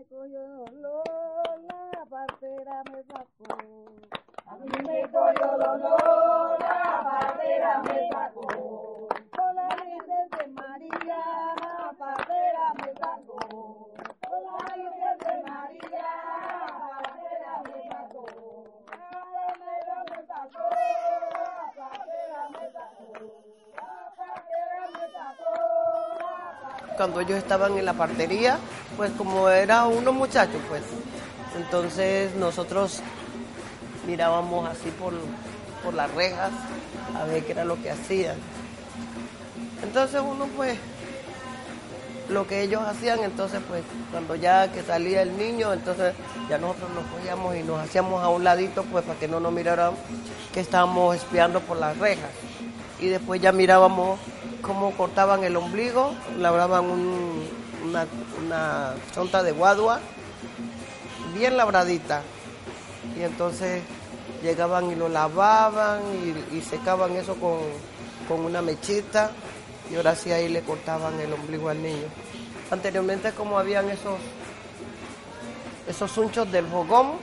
me cogió la partera me sacó. A mí me cogió la partera me sacó. Con la Virgen de María, la partera me sacó. Con la Virgen de María, la partera me sacó. La partera me sacó, la partera me sacó. La partera me sacó. Cuando ellos estaban en la partería, pues como era unos muchachos, pues, entonces nosotros mirábamos así por, por las rejas a ver qué era lo que hacían. Entonces uno pues, lo que ellos hacían, entonces pues, cuando ya que salía el niño, entonces ya nosotros nos cogíamos y nos hacíamos a un ladito, pues para que no nos miraran que estábamos espiando por las rejas. Y después ya mirábamos cómo cortaban el ombligo, labraban un, una, una de guadua, bien labradita. Y entonces llegaban y lo lavaban y, secaban eso con, con una mechita y ahora sí ahí le cortaban el ombligo al niño. Anteriormente como habían esos, esos unchos del fogón,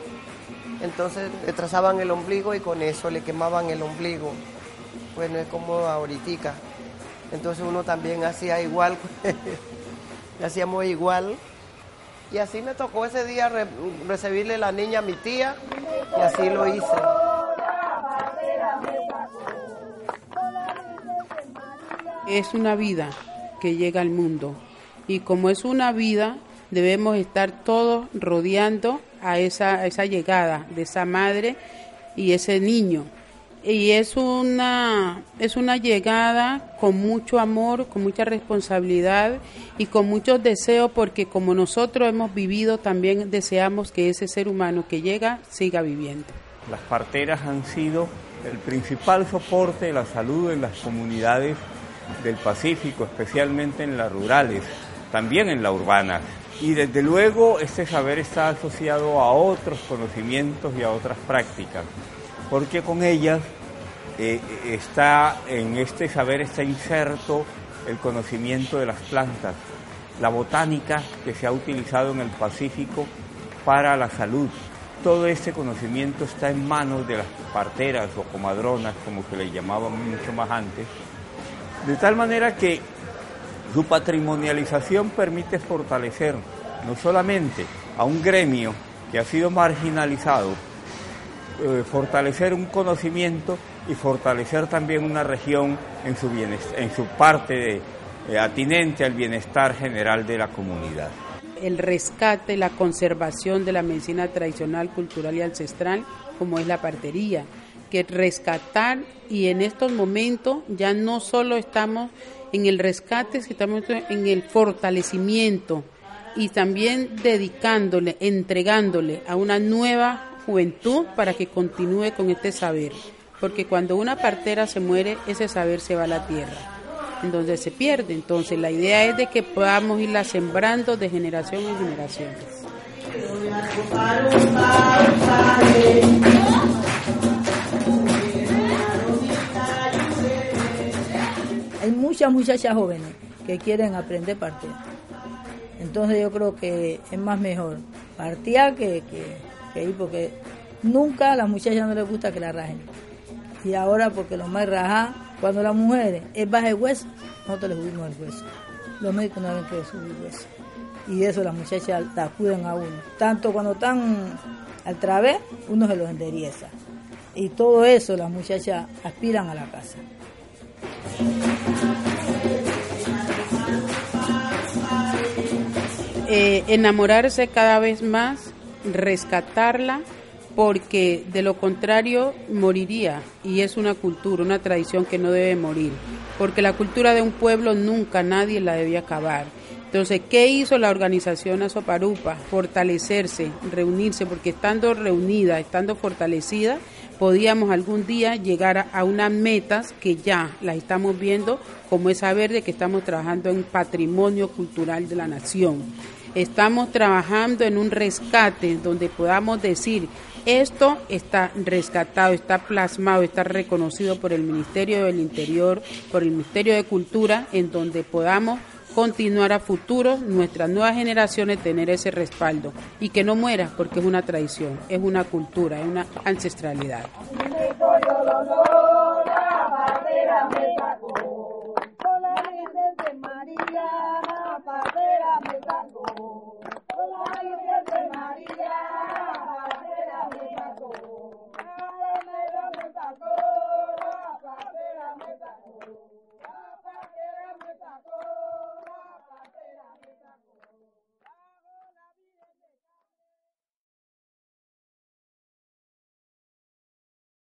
entonces le trazaban el ombligo y con eso le quemaban el ombligo. Pues no es como ahorita. Entonces uno también hacía igual, hacíamos igual. Y así me tocó ese día re- recibirle la niña a mi tía y así lo hice. Es una vida que llega al mundo y como es una vida debemos estar todos rodeando a esa, a esa llegada de esa madre y ese niño. Y es una, es una llegada con mucho amor, con mucha responsabilidad y con muchos deseos porque como nosotros hemos vivido también deseamos que ese ser humano que llega siga viviendo. Las parteras han sido el principal soporte de la salud en las comunidades del Pacífico, especialmente en las rurales, también en la urbana. Y desde luego este saber está asociado a otros conocimientos y a otras prácticas, porque con ellas eh, está en este saber está inserto el conocimiento de las plantas, la botánica que se ha utilizado en el Pacífico para la salud. Todo este conocimiento está en manos de las parteras o comadronas, como se le llamaban mucho más antes, de tal manera que su patrimonialización permite fortalecer no solamente a un gremio que ha sido marginalizado, eh, fortalecer un conocimiento y fortalecer también una región en su, bienest- en su parte eh, atinente al bienestar general de la comunidad. el rescate, la conservación de la medicina tradicional, cultural y ancestral, como es la partería, que rescatar y en estos momentos ya no solo estamos en el rescate, estamos en el fortalecimiento y también dedicándole, entregándole a una nueva juventud para que continúe con este saber, porque cuando una partera se muere, ese saber se va a la tierra en donde se pierde. Entonces la idea es de que podamos irla sembrando de generación en generaciones. Hay muchas muchachas jóvenes que quieren aprender partear. Entonces yo creo que es más mejor partear que, que, que ir porque nunca a las muchachas no les gusta que la rajen. Y ahora porque lo más rajá, cuando las mujeres es baja el hueso, nosotros les subimos el hueso. Los médicos no deben que subir hueso. Y eso las muchachas la cuidan a uno. Tanto cuando están al través, uno se los endereza. Y todo eso las muchachas aspiran a la casa. Eh, enamorarse cada vez más, rescatarla, porque de lo contrario moriría y es una cultura, una tradición que no debe morir, porque la cultura de un pueblo nunca nadie la debía acabar. Entonces, ¿qué hizo la organización Azoparupa? Fortalecerse, reunirse, porque estando reunida, estando fortalecida, podíamos algún día llegar a, a unas metas que ya las estamos viendo, como es saber de que estamos trabajando en patrimonio cultural de la nación. Estamos trabajando en un rescate donde podamos decir, esto está rescatado, está plasmado, está reconocido por el Ministerio del Interior, por el Ministerio de Cultura, en donde podamos continuar a futuro nuestras nuevas generaciones tener ese respaldo y que no muera porque es una tradición, es una cultura, es una ancestralidad.